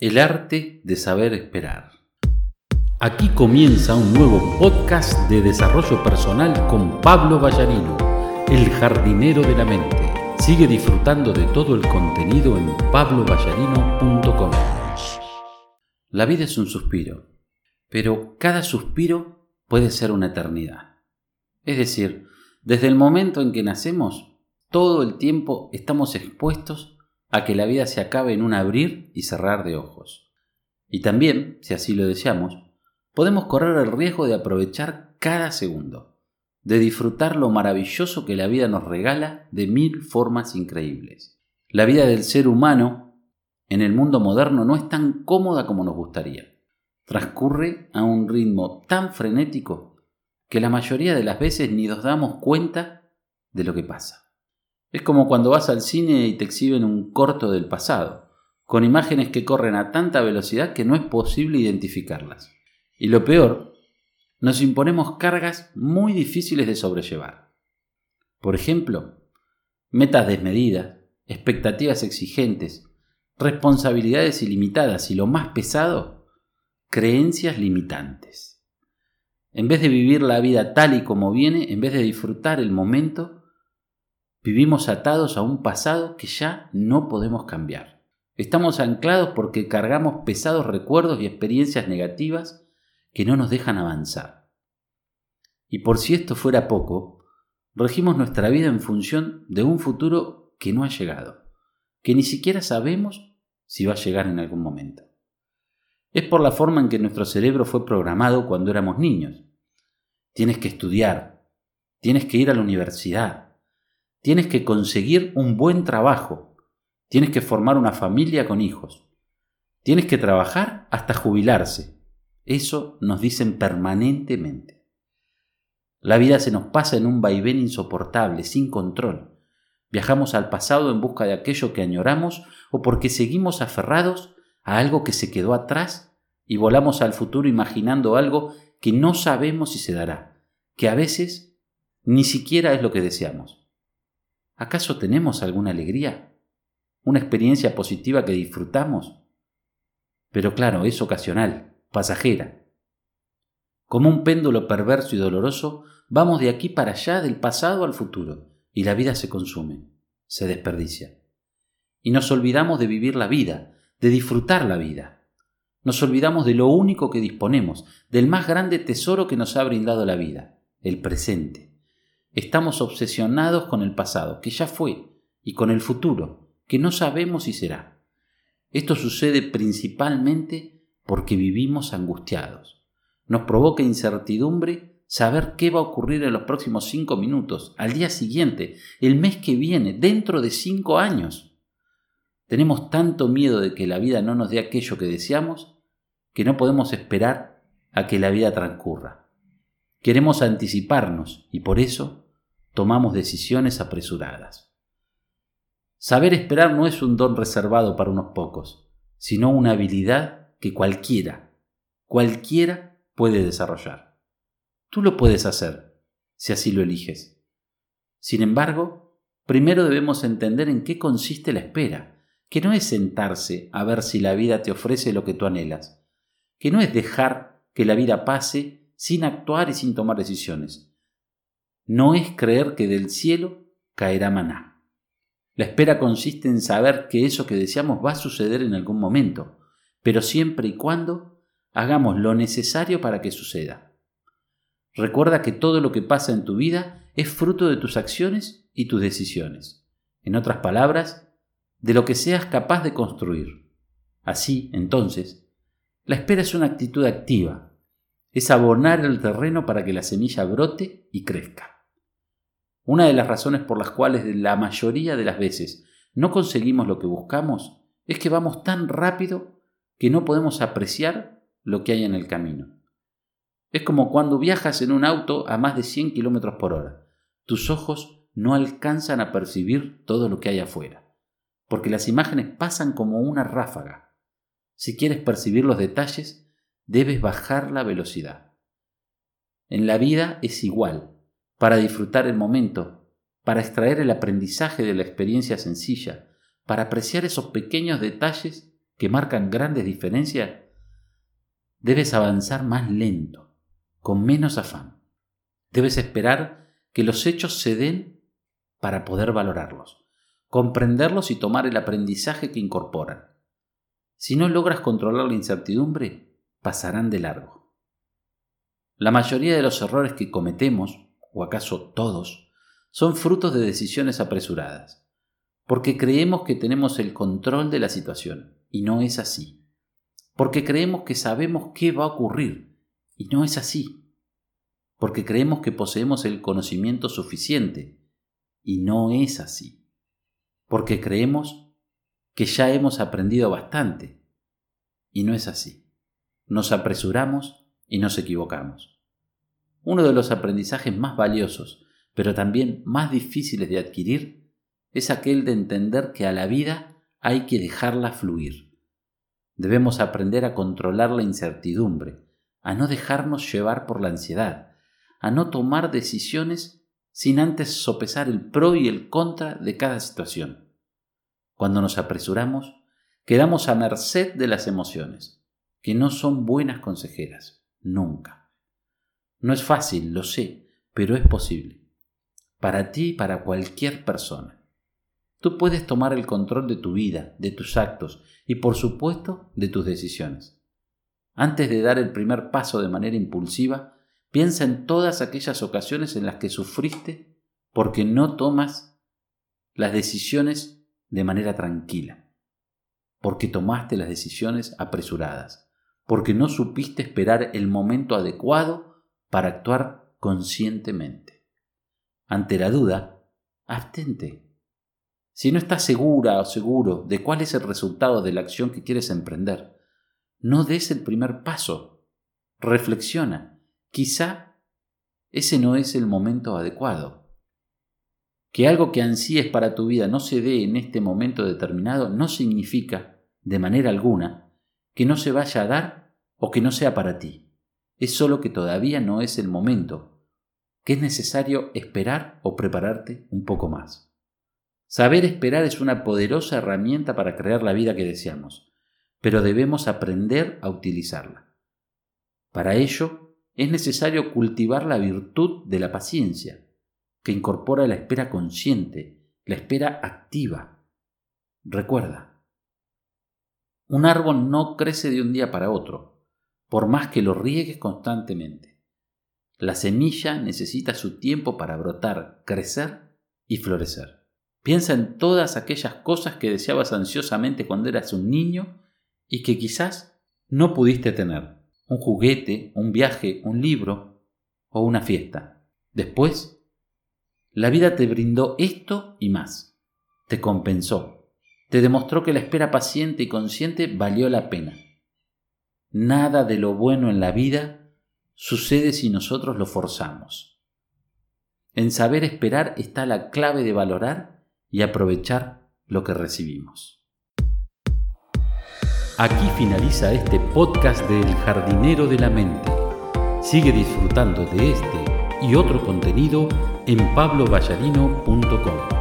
El arte de saber esperar. Aquí comienza un nuevo podcast de desarrollo personal con Pablo Ballarino, el jardinero de la mente. Sigue disfrutando de todo el contenido en pabloballarino.com. La vida es un suspiro, pero cada suspiro puede ser una eternidad. Es decir, desde el momento en que nacemos, todo el tiempo estamos expuestos a que la vida se acabe en un abrir y cerrar de ojos. Y también, si así lo deseamos, podemos correr el riesgo de aprovechar cada segundo, de disfrutar lo maravilloso que la vida nos regala de mil formas increíbles. La vida del ser humano en el mundo moderno no es tan cómoda como nos gustaría. Transcurre a un ritmo tan frenético que la mayoría de las veces ni nos damos cuenta de lo que pasa. Es como cuando vas al cine y te exhiben un corto del pasado, con imágenes que corren a tanta velocidad que no es posible identificarlas. Y lo peor, nos imponemos cargas muy difíciles de sobrellevar. Por ejemplo, metas desmedidas, expectativas exigentes, responsabilidades ilimitadas y lo más pesado, creencias limitantes. En vez de vivir la vida tal y como viene, en vez de disfrutar el momento, Vivimos atados a un pasado que ya no podemos cambiar. Estamos anclados porque cargamos pesados recuerdos y experiencias negativas que no nos dejan avanzar. Y por si esto fuera poco, regimos nuestra vida en función de un futuro que no ha llegado, que ni siquiera sabemos si va a llegar en algún momento. Es por la forma en que nuestro cerebro fue programado cuando éramos niños. Tienes que estudiar, tienes que ir a la universidad, Tienes que conseguir un buen trabajo. Tienes que formar una familia con hijos. Tienes que trabajar hasta jubilarse. Eso nos dicen permanentemente. La vida se nos pasa en un vaivén insoportable, sin control. Viajamos al pasado en busca de aquello que añoramos o porque seguimos aferrados a algo que se quedó atrás y volamos al futuro imaginando algo que no sabemos si se dará, que a veces ni siquiera es lo que deseamos. ¿Acaso tenemos alguna alegría? ¿Una experiencia positiva que disfrutamos? Pero claro, es ocasional, pasajera. Como un péndulo perverso y doloroso, vamos de aquí para allá, del pasado al futuro, y la vida se consume, se desperdicia. Y nos olvidamos de vivir la vida, de disfrutar la vida. Nos olvidamos de lo único que disponemos, del más grande tesoro que nos ha brindado la vida, el presente. Estamos obsesionados con el pasado, que ya fue, y con el futuro, que no sabemos si será. Esto sucede principalmente porque vivimos angustiados. Nos provoca incertidumbre saber qué va a ocurrir en los próximos cinco minutos, al día siguiente, el mes que viene, dentro de cinco años. Tenemos tanto miedo de que la vida no nos dé aquello que deseamos que no podemos esperar a que la vida transcurra. Queremos anticiparnos y por eso tomamos decisiones apresuradas. Saber esperar no es un don reservado para unos pocos, sino una habilidad que cualquiera, cualquiera puede desarrollar. Tú lo puedes hacer, si así lo eliges. Sin embargo, primero debemos entender en qué consiste la espera, que no es sentarse a ver si la vida te ofrece lo que tú anhelas, que no es dejar que la vida pase sin actuar y sin tomar decisiones. No es creer que del cielo caerá maná. La espera consiste en saber que eso que deseamos va a suceder en algún momento, pero siempre y cuando hagamos lo necesario para que suceda. Recuerda que todo lo que pasa en tu vida es fruto de tus acciones y tus decisiones. En otras palabras, de lo que seas capaz de construir. Así, entonces, la espera es una actitud activa, es abonar el terreno para que la semilla brote y crezca. Una de las razones por las cuales la mayoría de las veces no conseguimos lo que buscamos es que vamos tan rápido que no podemos apreciar lo que hay en el camino. Es como cuando viajas en un auto a más de 100 km por hora. Tus ojos no alcanzan a percibir todo lo que hay afuera, porque las imágenes pasan como una ráfaga. Si quieres percibir los detalles, debes bajar la velocidad. En la vida es igual, para disfrutar el momento, para extraer el aprendizaje de la experiencia sencilla, para apreciar esos pequeños detalles que marcan grandes diferencias, debes avanzar más lento, con menos afán. Debes esperar que los hechos se den para poder valorarlos, comprenderlos y tomar el aprendizaje que incorporan. Si no logras controlar la incertidumbre, pasarán de largo. La mayoría de los errores que cometemos, o acaso todos, son frutos de decisiones apresuradas, porque creemos que tenemos el control de la situación, y no es así. Porque creemos que sabemos qué va a ocurrir, y no es así. Porque creemos que poseemos el conocimiento suficiente, y no es así. Porque creemos que ya hemos aprendido bastante. Y no es así. Nos apresuramos y nos equivocamos. Uno de los aprendizajes más valiosos, pero también más difíciles de adquirir, es aquel de entender que a la vida hay que dejarla fluir. Debemos aprender a controlar la incertidumbre, a no dejarnos llevar por la ansiedad, a no tomar decisiones sin antes sopesar el pro y el contra de cada situación. Cuando nos apresuramos, quedamos a merced de las emociones, que no son buenas consejeras, nunca. No es fácil, lo sé, pero es posible. Para ti y para cualquier persona. Tú puedes tomar el control de tu vida, de tus actos y por supuesto de tus decisiones. Antes de dar el primer paso de manera impulsiva, piensa en todas aquellas ocasiones en las que sufriste porque no tomas las decisiones de manera tranquila, porque tomaste las decisiones apresuradas, porque no supiste esperar el momento adecuado para actuar conscientemente. Ante la duda, abstente. Si no estás segura o seguro de cuál es el resultado de la acción que quieres emprender, no des el primer paso. Reflexiona. Quizá ese no es el momento adecuado. Que algo que ansíes para tu vida no se dé en este momento determinado no significa, de manera alguna, que no se vaya a dar o que no sea para ti. Es solo que todavía no es el momento, que es necesario esperar o prepararte un poco más. Saber esperar es una poderosa herramienta para crear la vida que deseamos, pero debemos aprender a utilizarla. Para ello, es necesario cultivar la virtud de la paciencia, que incorpora la espera consciente, la espera activa. Recuerda, un árbol no crece de un día para otro, por más que lo riegues constantemente. La semilla necesita su tiempo para brotar, crecer y florecer. Piensa en todas aquellas cosas que deseabas ansiosamente cuando eras un niño y que quizás no pudiste tener. Un juguete, un viaje, un libro o una fiesta. Después la vida te brindó esto y más. Te compensó. Te demostró que la espera paciente y consciente valió la pena. Nada de lo bueno en la vida sucede si nosotros lo forzamos. En saber esperar está la clave de valorar y aprovechar lo que recibimos. Aquí finaliza este podcast del jardinero de la mente. Sigue disfrutando de este y otro contenido en pablovallarino.com.